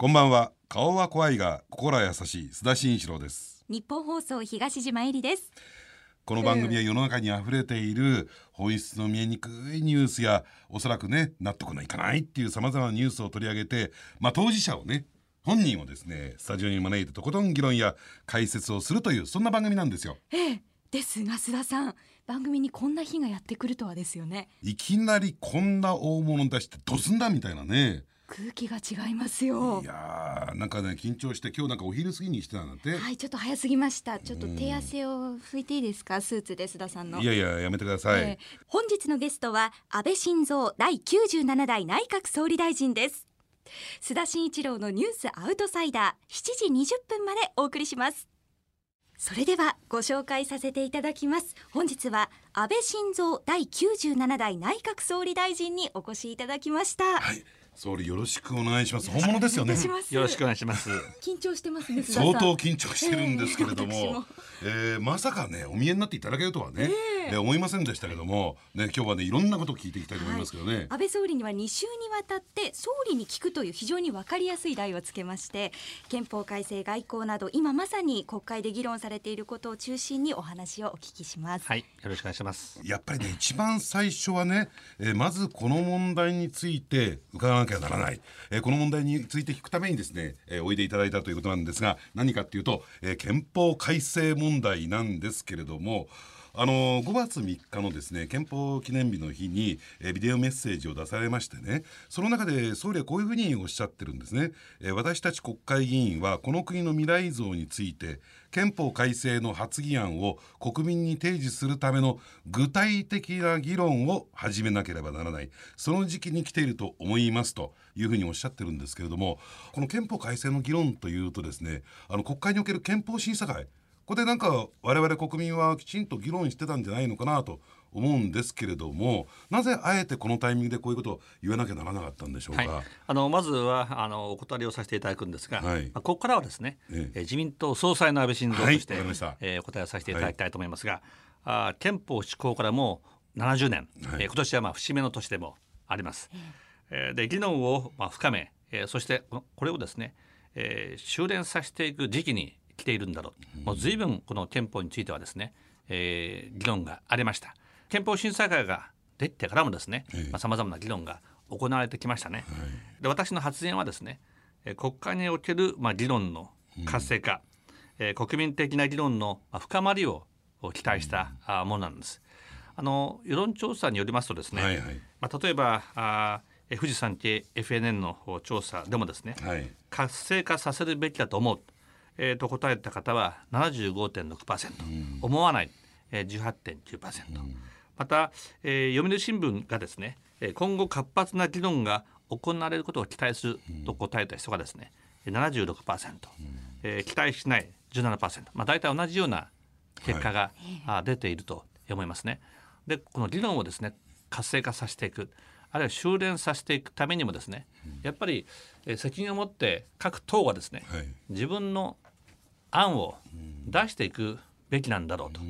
こんばんは。顔は怖いが心は優しい。須田慎一郎です。日本放送東島えりです。この番組は世の中に溢れている本質の見えにくいニュースやおそらくね納得のいかないっていうさまざまなニュースを取り上げてまあ当事者をね本人をですねスタジオに招いてとことん議論や解説をするというそんな番組なんですよ。ええですが須田さん番組にこんな日がやってくるとはですよね。いきなりこんな大物出してどすんだみたいなね空気が違いますよ。いやーなんかね緊張して今日なんかお昼過ぎにしてたんだって、はいちょっと早すぎました。ちょっと手汗を拭いていいですかスーツで須田さんの。いやいややめてください、ええ。本日のゲストは安倍晋三第97代内閣総理大臣です。須田慎一郎のニュースアウトサイダー7時20分までお送りします。それではご紹介させていただきます。本日は安倍晋三第97代内閣総理大臣にお越しいただきました、はい総理よろしくお願いします。本物ですよね。よろしくお願いします。緊張してますね相当緊張してるんですけれども、え え私も。えーまさかねお見えになっていただけるとはね、えー思いませんでしたけども、ね、今日はねいろんなことを聞いていきたいと思いますけどね、安倍総理には2週にわたって総理に聞くという非常に分かりやすい題をつけまして憲法改正外交など今まさに国会で議論されていることを中心にお話をお聞きします。はい、よろしくお願いします。やっぱりね一番最初はね、えーまずこの問題について伺わなきゃならない、えーこの問題について聞くためにですね、えーおいでいただいたということなんですが何かっていうと、えー憲法改正問題なんですけれどもあの5月3日のですね憲法記念日の日に、えビデオメッセージを出されましてねその中で総理はこういうふうにおっしゃってるんですね、え私たち国会議員はこの国の未来像について憲法改正の発議案を国民に提示するための具体的な議論を始めなければならない。その時期に来ていると思いますというふうにおっしゃってるんですけれどもこの憲法改正の議論というとですねあの国会における憲法審査会これでなんか我々国民はきちんと議論してたんじゃないのかなと思うんですけれどもなぜあえてこのタイミングでこういうことを言わなきゃならなかったんでしょうか？はい、あのまずはあのお断りをさせていただくんですが、はい。まあここからはですね、ええ。えー自民党総裁の安倍晋三として、はいえーお答えをさせていただきたいと思いますが、あー憲法施行からもう70年、はい。えー今年はまあ節目の年でもあります。えーで議論をまあ深め、えーそしてこのこれをですね、えー修練させていく時期に来ているんだろう、もう随分この憲法についてはですね、えー議論がありました。憲法審査会ができてからもですねさまざ、まな議論が行われてきましたね、で私の発言はですねえー国会における、まあ、議論の活性化、えー国民的な議論の、まあ、深まりを期待した、あものなんです。あの世論調査によりますとですね、はいはい。まあ、例えばあ富士山系 FNN の調査でもですね、はい。活性化させるべきだと思う、えーと答えた方は75.6%、思わない、えー、18.9%、また、えー読売新聞がですねえー今後活発な議論が行われることを期待すると答えた人がですね76%、えー期待しない17%、まあ、大体同じような結果が、あ出ていると思いますね。でこの議論をですね活性化させていくあるいは修練させていくためにもですね、やっぱり、えー責任を持って各党がですね、はい。自分の案を出していくべきなんだろうと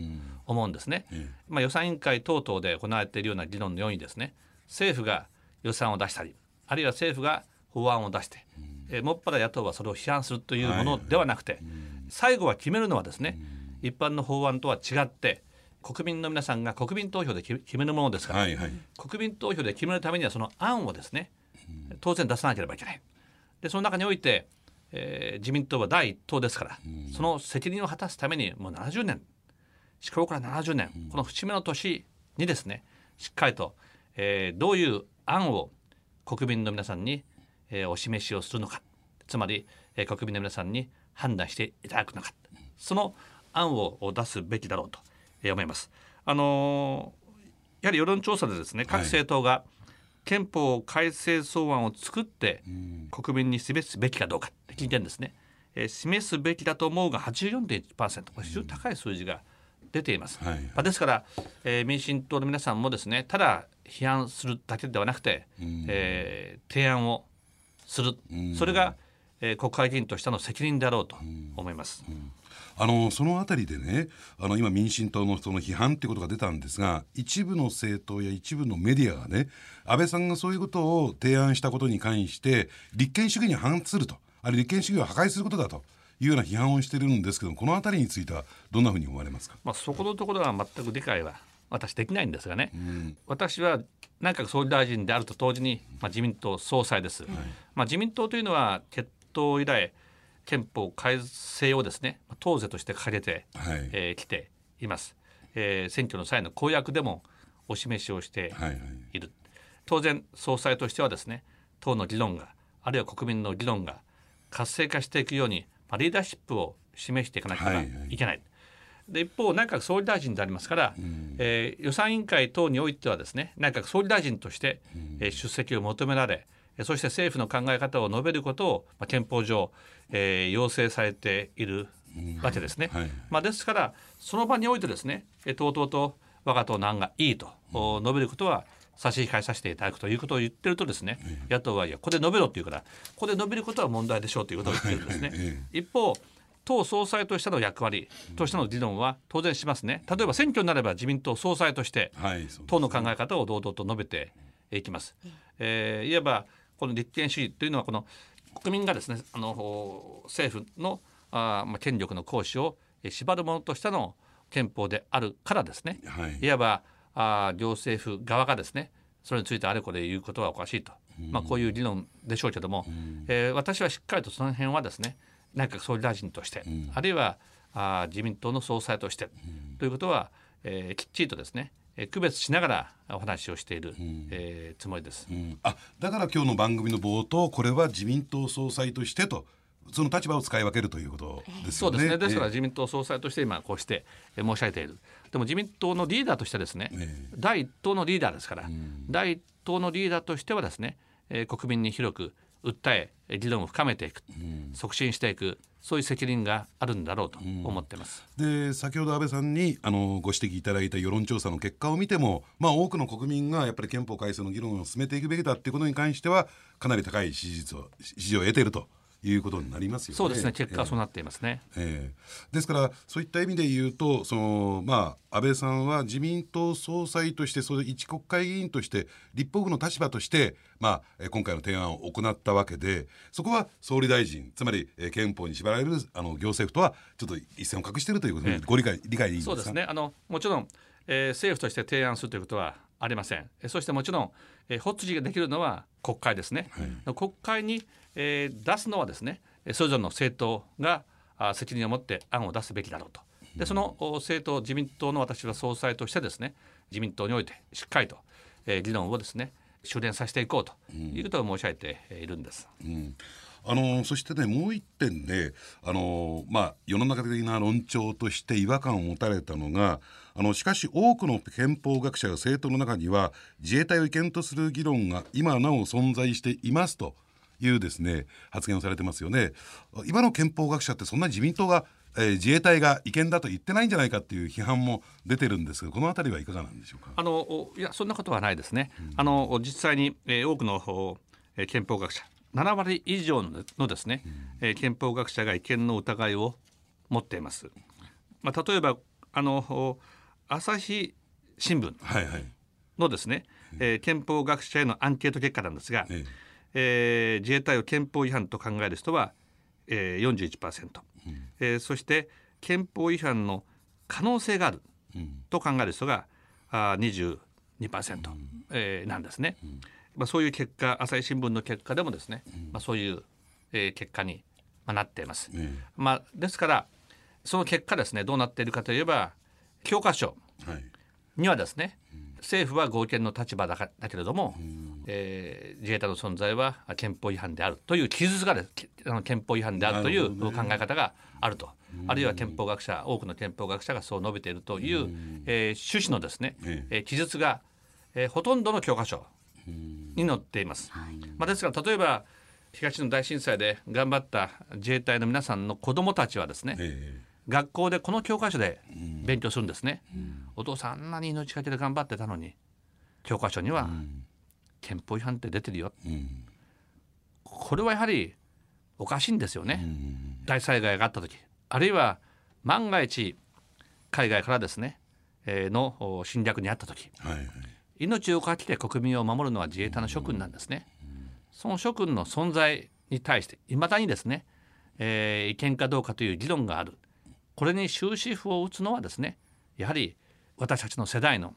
思うんですね。まあ、予算委員会等々で行われているような議論のようにですね政府が予算を出したりあるいは政府が法案を出して、えーもっぱら野党はそれを批判するというものではなくて、最後は決めるのはですね、一般の法案とは違って国民の皆さんが国民投票で決めるものですから、はいはい。国民投票で決めるためにはその案をですね当然出さなければいけない。でその中において、えー自民党は第一党ですから、その責任を果たすためにもう70年施行から70年、この節目の年にですねしっかりと、えーどういう案を国民の皆さんに、えーお示しをするのかつまり、えー国民の皆さんに判断していただくのかその案を出すべきだろうと。えー思います。あのーやはり世論調査でですね各政党が憲法改正草案を作って国民に示すべきかどうかって聞いてるんですね、えー示すべきだと思うが84.1%これ非常に高い数字が出ています、はいまあですから、えー民進党の皆さんもですねただ批判するだけではなくて、えー提案をする。それが、えー国会議員としての責任であろうと思います。あのそのあたりでねあの今民進党のその批判ということが出たんですが一部の政党や一部のメディアがね安倍さんがそういうことを提案したことに関して立憲主義に反すると。あれ立憲主義を破壊することだと。いうような批判をしているんですけどもこの辺りについてはどんなふうに思われますか、まあ、そこのところは全く理解は私できないんですがね、私は内閣総理大臣であると同時に、まあ、自民党総裁です、まあ、自民党というのは決闘以来憲法改正をですね党是として掲げてき、はい。えー、ています、えー、選挙の際の公約でもお示しをしている、はい。はい、当然総裁としてはですね党の議論があるいは国民の議論が活性化していくように、まあ、リーダーシップを示していかなければいけない、はいはい。で一方内閣総理大臣でありますから、うん、えー、予算委員会等においてはですね内閣総理大臣として、えー、出席を求められそして政府の考え方を述べることを、まあ、憲法上、えー、要請されているわけですね。はい、まあ、ですからその場においてですねとうとうと我が党の案がいいと、うん、述べることは差し控えさせていただくということを言ってるとですね、野党はいやここで述べろっていうからここで述べることは問題でしょうということを言ってるんですね。一方党総裁としての役割としての議論は当然しますね。例えば選挙になれば自民党総裁として党の考え方を堂々と述べていきます。えー、いわばこの立憲主義というのはこの国民がですねあの政府のあ、まあ、権力の行使を縛るものとしての憲法であるからですね、はい、いわばあ行政府側がですねそれについてあれこれ言うことはおかしいと、まあ、こういう議論でしょうけども、えー、私はしっかりとその辺はですね内閣総理大臣として、あるいはあ自民党の総裁として、ということは、えー、きっちりとですね区別しながらお話をしている、うん、えー、つもりです、うん、あだから今日の番組の冒頭これは自民党総裁としてとその立場を使い分けるということですよね。そうですね。ですから自民党総裁として今こうして申し上げている。でも自民党のリーダーとしてですね、第一党のリーダーですから、うん、第一党のリーダーとしてはですね、えー、国民に広く訴え議論を深めていく、うん、促進していくそういう責任があるんだろうと思ってます。うん、で先ほど安倍さんにあのご指摘いただいた世論調査の結果を見ても、まあ、多くの国民がやっぱり憲法改正の議論を進めていくべきだっていうことに関してはかなり高い支持率を支持を得ているということになりますよね。そうですね。結果はそうなっていますね。えー、ですからそういった意味で言うと、そのまあ安倍さんは自民党総裁としてそれ一国会議員として立法府の立場としてまあ今回の提案を行ったわけで、そこは総理大臣つまり憲法に縛られるあの行政府とはちょっと一線を画しているということで、ご理解理解でいいですか？そうですね。あのもちろん、えー、政府として提案するということはありません。そしてもちろん、えー、発議ができるのは国会ですね。はい、国会にえー、出すのはですねそれぞれの政党が責任を持って案を出すべきだろうと。でその政党自民党の私は総裁としてですね自民党においてしっかりと、えー、議論をですね修練させていこうということを申し上げているんです。うんあのそしてねもう一点ねあの、まあ、世の中的な論調として違和感を持たれたのがあのしかし多くの憲法学者や政党の中には自衛隊を違憲とする議論が今なお存在していますというですね発言をされてますよね。今の憲法学者ってそんな自民党がえー、自衛隊が違憲だと言ってないんじゃないかっていう批判も出てるんですがこの辺りはいかがなんでしょうか？あのいやそんなことはないですね、うん、あの実際に、えー、多くの、えー、憲法学者7割以上のですね、うん、えー、憲法学者が違憲の疑いを持っています、まあ、例えばあの朝日新聞のですね、はいはい、えー、憲法学者へのアンケート結果なんですが、ええ。えー、自衛隊を憲法違反と考える人は、えー、41%、うん、えー、そして憲法違反の可能性があると考える人が、うん、あ22%、うん。えー、なんですね。うん、まあ、そういう結果朝日新聞の結果でもですね、まあ、そういう、えー、結果に、まあ、なっています。まあ、ですからその結果ですねどうなっているかといえば教科書にはですね、政府は合憲の立場だだけれども、えー、自衛隊の存在は憲法違反であるという記述があの憲法違反であるという考え方があると。あるいは憲法学者多くの憲法学者がそう述べているという、えー、趣旨のですね、えー、記述が、えー、ほとんどの教科書に載っています。まあ、ですから例えば東日本大震災で頑張った自衛隊の皆さんの子どもたちはですね、学校でこの教科書で勉強するんですね、お父さんあんなに命がけで頑張ってたのに教科書には憲法違反って出てるよ、これはやはりおかしいんですよね、大災害があった時。あるいは万が一海外からですね、えー、の侵略にあった時、はいはい、命をかけて国民を守るのは自衛隊の諸君なんですね、その諸君の存在に対していまだにですね、えー、違憲かどうかという議論があるこれに終止符を打つのはですねやはり私たちの世代の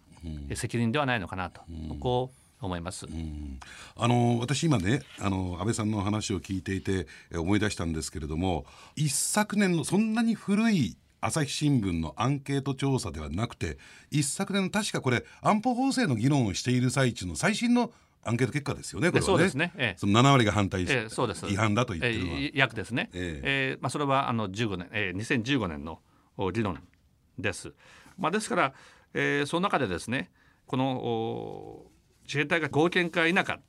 責任ではないのかなと、うん、こう思います、うん、あの私今ねあの安倍さんの話を聞いていて思い出したんですけれども一昨年のそんなに古い朝日新聞のアンケート調査ではなくて一昨年の確かこれ安保法制の議論をしている最中の最新のアンケート結果ですよね、これはね。そうですね。ええ、その7割が反対し、ええ、そうです違反だと言ってるのは。ええ、約ですね。えええー、まあ、それはあの15年、えー、2015年の議論です。まあ、ですから、えー、その中でですねこの自衛隊が合憲か否か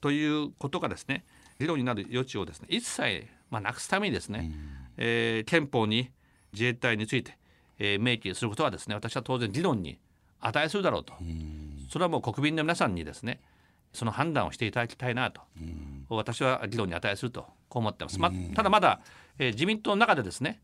ということがですね議論になる余地をですね一切、まあ、なくすためにですね、うん、えー、憲法に自衛隊について、えー、明記することはですね私は当然議論に値するだろうと、うん、それはもう国民の皆さんにですねその判断をしていただきたいなと、うん、私は議論に値するとこう思ってます、まただまだ、えー、自民党の中でですね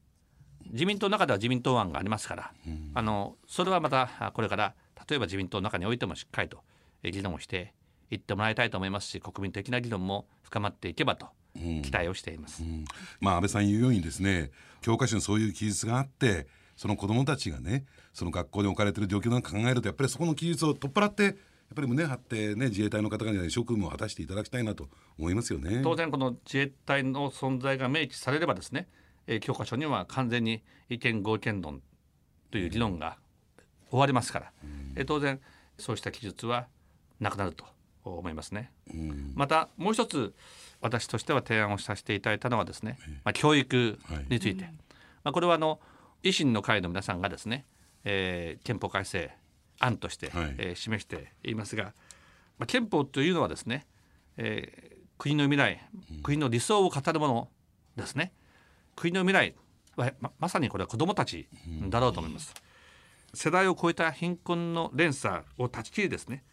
自民党の中では自民党案がありますから、うん、あのそれはまたこれから例えば自民党の中においてもしっかりと議論をしていってもらいたいと思いますし国民的な議論も深まっていけばと期待をしています、うん。うん、まあ、安倍さん言うようにですね教科書にそういう記述があってその子どもたちがねその学校に置かれている状況なんか考えるとやっぱりそこの記述を取っ払ってやっぱり胸張ってね自衛隊の方々に職務を果たしていただきたいなと思いますよね。当然この自衛隊の存在が明記されればですねえー、教科書には完全に違憲合憲論という議論が終わりますから、えー、当然そうした記述はなくなると思いますね。またもう一つ私としては提案をさせていただいたのはですね、まあ、教育について、はい、まあ、これはあの維新の会の皆さんがですね、えー、憲法改正案として、はい、えー、示していますが、まあ、憲法というのはですね、えー、国の未来国の理想を語るものですね。国の未来はままさにこれは子どもたちだろうと思います。世代を超えた貧困の連鎖を断ち切りですね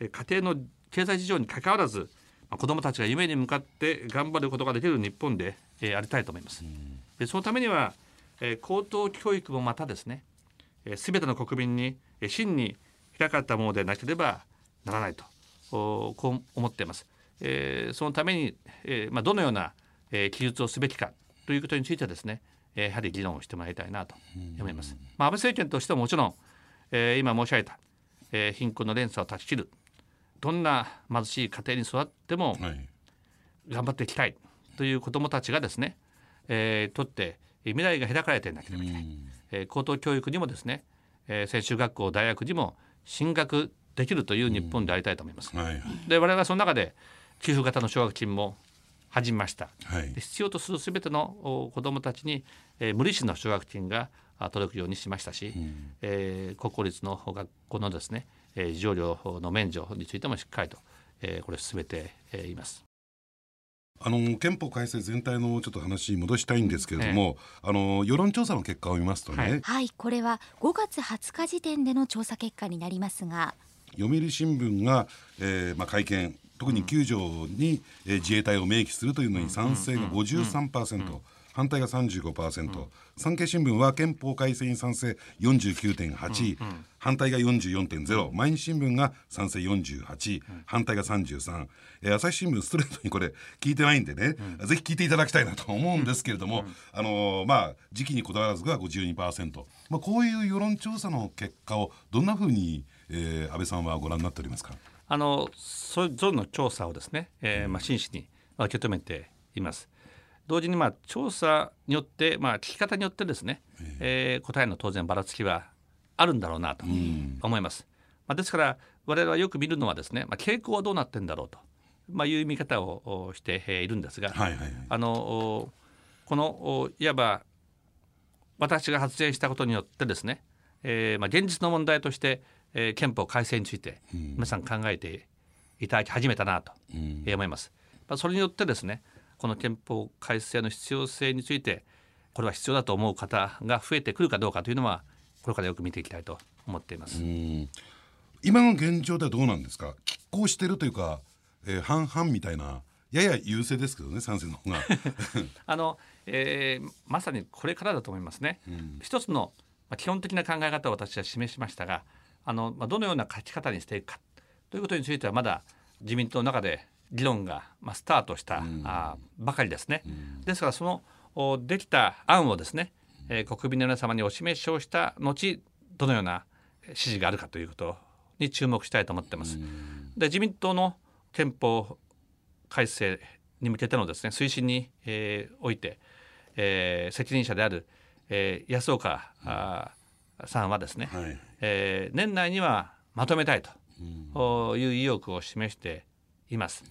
家庭の経済事情にかかわらず子どもたちが夢に向かって頑張ることができる日本で、えありたいと思います。でそのためには、え高等教育もまたですねすべ、ての国民に真に開かれたものでなければならないとこう思っています。えー、そのために、えーまあ、どのような、えー、記述をすべきかということについてはですねやはり議論をしてもらいたいなと思います。まあ、安倍政権としてはもちろん、えー、今申し上げた、えー、貧困の連鎖を断ち切るどんな貧しい家庭に育っても頑張っていきたいという子どもたちがですね、えー、とって未来が開かれていなければいけない、えー、高等教育にもですね、えー、専修学校大学にも進学できるという日本でありたいと思います。はいはい、で我々はその中で給付型の奨学金も始めました、はい、必要とするすべての子どもたちに、えー、無利子の奨学金が届くようにしましたし、うん、えー、国公立の学校のですね、えー、授業料の免除についてもしっかりと、えー、これ進めています。あの憲法改正全体のちょっと話に戻したいんですけれども、ええ、あの世論調査の結果を見ますとね、はい、はい、これは5月20日時点での調査結果になりますが。読売新聞が、えーまあ、会見特に9条に、えー、自衛隊を明記するというのに賛成が53%。反対が35%、うん、産経新聞は憲法改正に賛成49.8、うんうん、反対が44.0、毎日新聞が賛成48、うん、反対が33、えー、朝日新聞ストレートにこれ聞いてないんでね、うん、ぜひ聞いていただきたいなと思うんですけれども、あのー、まあ時期にこだわらずが52%、まあ、こういう世論調査の結果をどんなふうに、えー、安倍さんはご覧になっておりますか？あのそれぞれの調査をですね、えーまあ、真摯に受け止めています。同時にまあ調査によって、まあ、聞き方によってですね、えー、答えの当然ばらつきはあるんだろうなと思います。まあ、ですから我々はよく見るのはですね、まあ、傾向はどうなってんだろうと、まあ、いう見方をしているんですが、はいはいはい、あのこのいわば私が発言したことによってですね、えーまあ、現実の問題としてえー、憲法改正について皆さん考えていただき始めたなと思います。まあ、それによってですねこの憲法改正の必要性についてこれは必要だと思う方が増えてくるかどうかというのはこれからよく見ていきたいと思っています。今の現状ではどうなんですか？拮抗してるというか、えー、半々みたいなやや優勢ですけどね賛成の方が あの、えー、まさにこれからだと思いますね。うん、一つの、まあ、基本的な考え方を私は示しましたがあの、まあ、どのような書き方にしていくかということについてはまだ自民党の中で、議論が、まあ、スタートした、あばかりですね。ですからそのおできた案をですね、えー国民の皆様にお示しをした後どのような指示があるかということに注目したいと思ってます。で自民党の憲法改正に向けてのですね推進に、えーおいて、えー責任者である、えー安岡、あーさんはですね、はい。えー年内にはまとめたいとおいう意欲を示しています。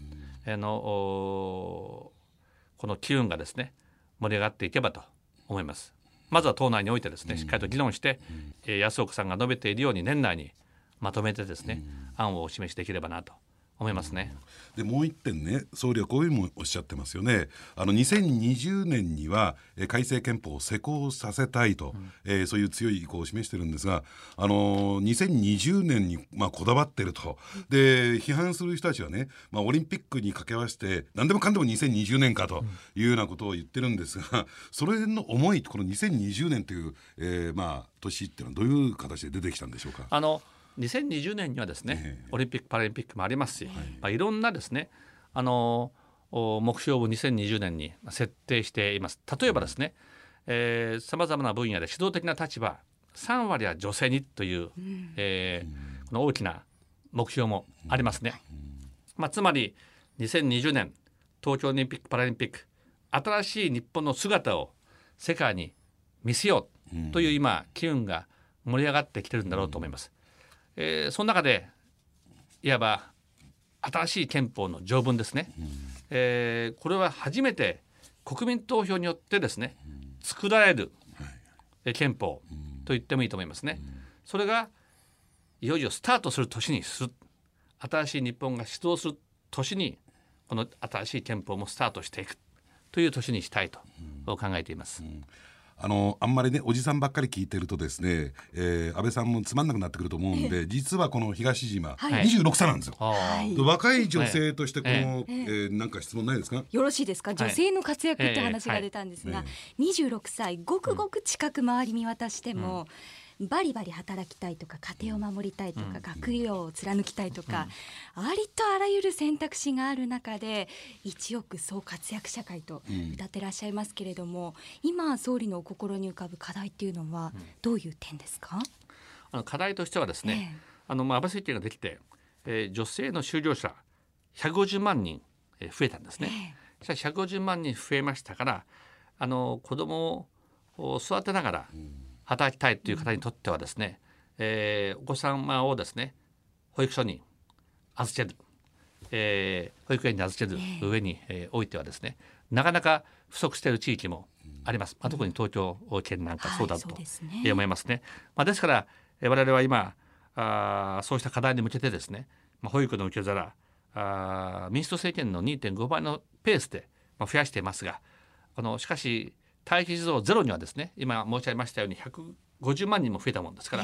あのおこの機運がですね盛り上がっていけばと思います。まずは党内においてですねしっかりと議論して、えー安岡さんが述べているように年内にまとめてですね、案をお示しできればなと思いますね。でもう一点ね総理はこういうふうにもおっしゃってますよねあの2020年には、えー改正憲法を施行させたいと、えーそういう強い意向を示してるんですが、あのー2020年に、まあ、こだわってるとで批判する人たちはね、まあ、オリンピックに掛け合わせて何でもかんでも2020年かというようなことを言ってるんですが、それの思いこの2020年という、えーまあ、年っていうのはどういう形で出てきたんでしょうか？あの2020年にはですね、ええ。オリンピック・パラリンピックもありますし、い。まあ、いろんなですねあのお目標を2020年に設定しています。例えばですねさまざまな分野で指導的な立場3割は女性にという、えーこの大きな目標もありますね。まあ、つまり2020年東京オリンピック・パラリンピック新しい日本の姿を世界に見せようという今機運が盛り上がってきてるんだろうと思います。えーその中でいわば新しい憲法の条文ですね、えーこれは初めて国民投票によってですね作られるえー憲法と言ってもいいと思いますね。それがいよいよスタートする年にする。新しい日本が始動する年にこの新しい憲法もスタートしていくという年にしたいと考えています。あのあんまりねおじさんばっかり聞いてるとですね、えー安倍さんもつまんなくなってくると思うんで、実はこの東島、はい。26歳なんですよ。あーで若い女性としてこの、ええーなんか質問ないですか？よろしいですか？女性の活躍って話が出たんですが、26歳ごくごく近く周り見渡しても、バリバリ働きたいとか家庭を守りたいとか、学業を貫きたいとか、ありとあらゆる選択肢がある中で一億総活躍社会と歌ってらっしゃいますけれども、今総理のお心に浮かぶ課題っていうのはどういう点ですか、あの課題としてはですね、あのまあ安倍政権ができて、えー女性の就業者150万人えー増えたんですね。そしたら150万人増えましたからあの子供を育てながら働きたいという方にとってはですね、えーお子様をですね保育所に預ける、えー保育園に預ける上に、えーおいてはですねなかなか不足している地域もあります、まあ、特に東京県なんかそうだはいとそうですね。えー思いますね。まあ、ですからえー我々は今あーそうした課題に向けてですね、まあ、保育の受け皿あー民主党政権の2.5倍のペースで、まあ、増やしていますがこのしかし待機児童ゼロにはですね今申し上げましたように150万人も増えたものですから、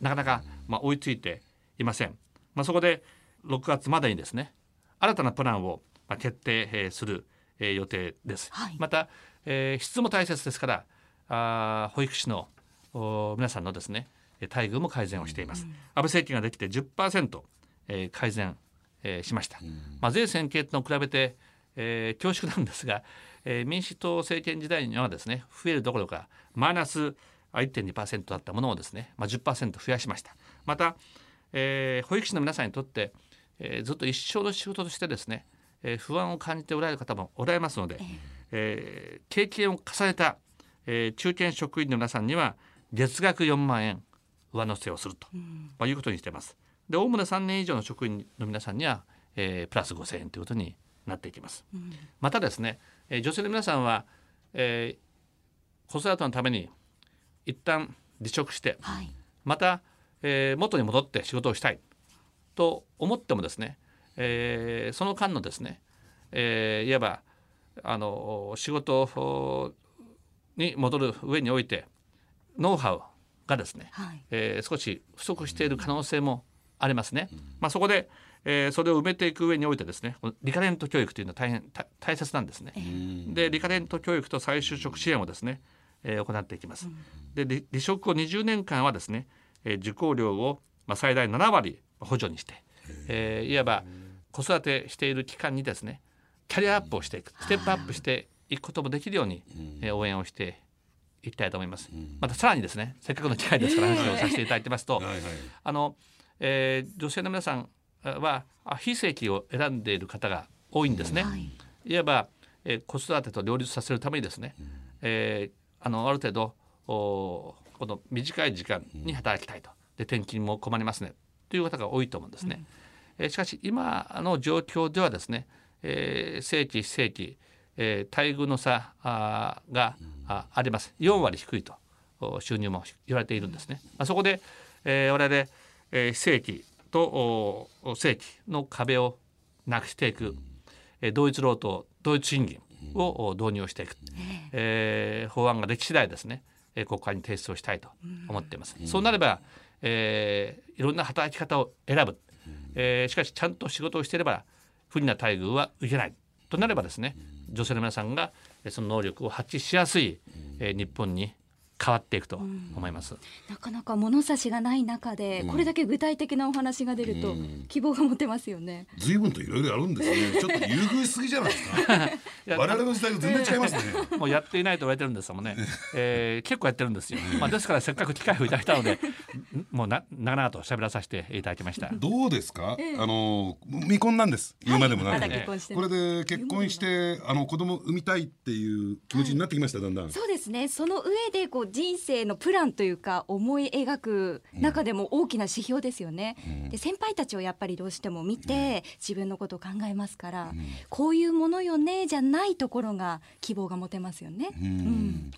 なかなか、まあ、追いついていません。まあ、そこで6月までにですね新たなプランをまあ決定えーするえー予定です。はいまた、えー質も大切ですからあー保育士のお皆さんのですねえー待遇も改善をしています。安倍政権ができて10%、えー改善、えーしました。まあ、税制系と比べて、えー恐縮なんですが、えー民主党政権時代にはですね増えるどころかマイナスあ1.2%だったものをですね、まあ、10%増やしました。また、えー保育士の皆さんにとって、えーずっと一生の仕事としてですね、えー不安を感じておられる方もおられますので、えー経験を重ねた、えー中堅職員の皆さんには月額4万円上乗せをすると、まあ、いうことにしています。で、おおむね3年以上の職員の皆さんには、えープラス5,000円ということになっていきます。またですね、えー女性の皆さんは、えー子育てのために一旦離職して、はい。また、えー元に戻って仕事をしたいと思ってもですね、えーその間のですね、えーいわばあの仕事に戻る上においてノウハウがですね、はい。えー少し不足している可能性もありますね。まあ、そこで、えーそれを埋めていく上においてですねリカレント教育というのは大変た大切なんですね。でリカレント教育と再就職支援をですね、えー行っていきます。で離離職後20年間はですね、えー受講料を、まあ、最大7割補助にして、えーいわば子育てしている期間にですねキャリアアップをしていくステップアップしていくこともできるように、えー応援をしていきたいと思います。またさらにですねせっかくの機会ですから話をさせていただいてますと、あの、えー女性の皆さんはあ非正規を選んでいる方が多いんですね。はい。いわば、えー子育てと両立させるためにですね、えーあのある程度おこの短い時間に働きたいと。で転勤も困りますね。という方が多いと思うんですね。えーしかし今の状況ではですね、えー正規非正規、えー待遇の差あーが、ああります。4割低いと。お収入も言われているんですね。まあ、そこで、えー我々、えー非正規と正規の壁をなくしていく、えー同一労働同一賃金をお導入をしていく、えー法案ができ次第ですね、えー国会に提出をしたいと思っています。そうなれば、えーいろんな働き方を選ぶ、えーしかしちゃんと仕事をしていれば不利な待遇は受けない。となればですね女性の皆さんがえーその能力を発揮しやすい、えー日本に変わっていくと思います。なかなか物差しがない中で、これだけ具体的なお話が出ると、希望が持てますよね。随分といろいろあるんですね。ちょっと優遇しすぎじゃないですか。や我々の時代と全然違いますね。もうやっていないと言われてるんですもんね、えー結構やってるんですよ、まあ、ですからせっかく機会をいただいたのでんもうな長々と喋らさせていただきました。どうですか、あの未婚なんです。言うまでもなく、まだ結婚してないこれで結婚してあの子供産みたいっていう気持ちになってきました、だんだん。そうですね。その上でこう人生のプランというか思い描く中でも大きな指標ですよね、で先輩たちをやっぱりどうしても見て自分のことを考えますから、こういうものよねじゃないところが希望が持てますよね、うん。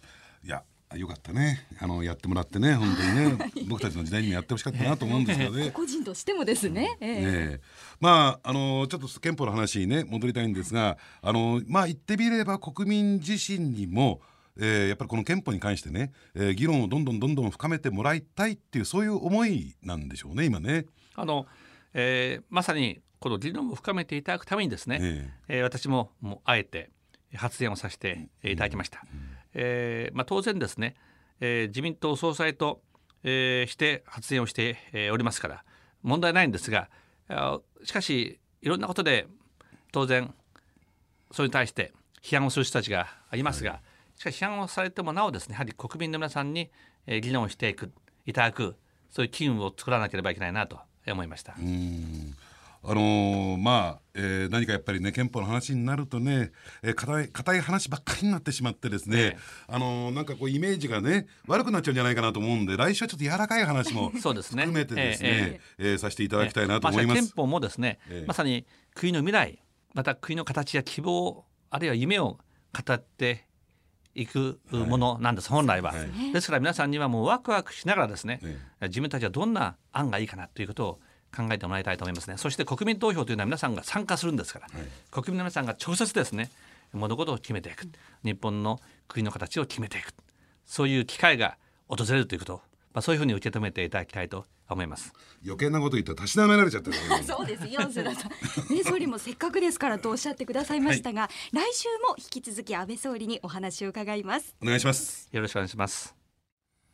いやよかったね。あのやってもらってね 本当にね。僕たちの時代にもやってほしかったなと思うんですけどね。個人としてもですね、ええ。ええ。まああのちょっと憲法の話にね戻りたいんですがあのまあ言ってみれば国民自身にも、えーやっぱりこの憲法に関してね、えー議論をどんどんどんどん深めてもらいたいっていうそういう思いなんでしょうね今ね。あの、えーまさにこの議論を深めていただくためにですね、ええー私ももうあえて発言をさせていただきました。えーまあ、当然ですね、えー自民党総裁と、えーして発言をして、えーおりますから問題ないんですがあしかしいろんなことで当然それに対して批判をする人たちがいますが、しかし批判をされてもなおですねやはり国民の皆さんに、えー議論をしていくいただくそういう機運を作らなければいけないなと思いました。うん。あのーまあ、えー何かやっぱりね憲法の話になるとねえー硬い硬い話ばっかりになってしまってですね、ええ。あのーなんかこうイメージがね悪くなっちゃうんじゃないかなと思うんで来週はちょっと柔らかい話も 含めてですね、えええーさせていただきたいなと思います。まあ憲法もですね、ええ。まさに国の未来また国の形や希望あるいは夢を語っていくものなんです、本来は、はい。ですから皆さんにはもうワクワクしながらですね、え自分たちはどんな案がいいかなということを考えてもらいたいと思いますね。そして国民投票というのは皆さんが参加するんですから、国民の皆さんが直接ですね物事を決めていく。日本の国の形を決めていく。そういう機会が訪れるということ。を、まあ、そういうふうに受け止めていただきたいと思います。余計なこと言ったらたしなめられちゃってる、そうですよ、須田さん。ね、総理もせっかくですからとおっしゃってくださいましたが、来週も引き続き安倍総理にお話を伺います。お願いします。よろしくお願いします。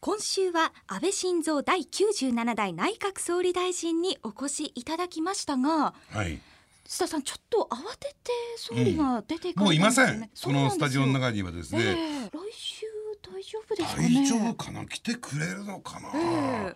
今週は安倍晋三第97代内閣総理大臣にお越しいただきましたが、はい。須田さんちょっと慌てて総理が出ていかもういませれたですよねん。このスタジオのそう中にはですなんですよね。ええ来週大丈夫ですかね。大丈夫かな？来てくれるのかな、え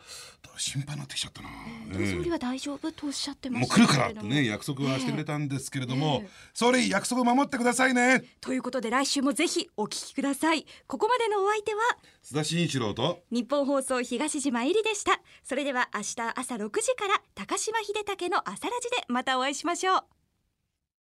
心配になってきちゃったな、でも総理えは大丈夫とおっしゃってえましたも。う来るからってね約束はしてくれたんですけれども、ええ。総理約束守ってくださいね。ということで来週もぜひお聞きください。ここまでのお相手は？須田慎一郎と。日本放送東島えりでした。それでは明日朝6時から高島秀武の朝ラジでまたお会いしましょう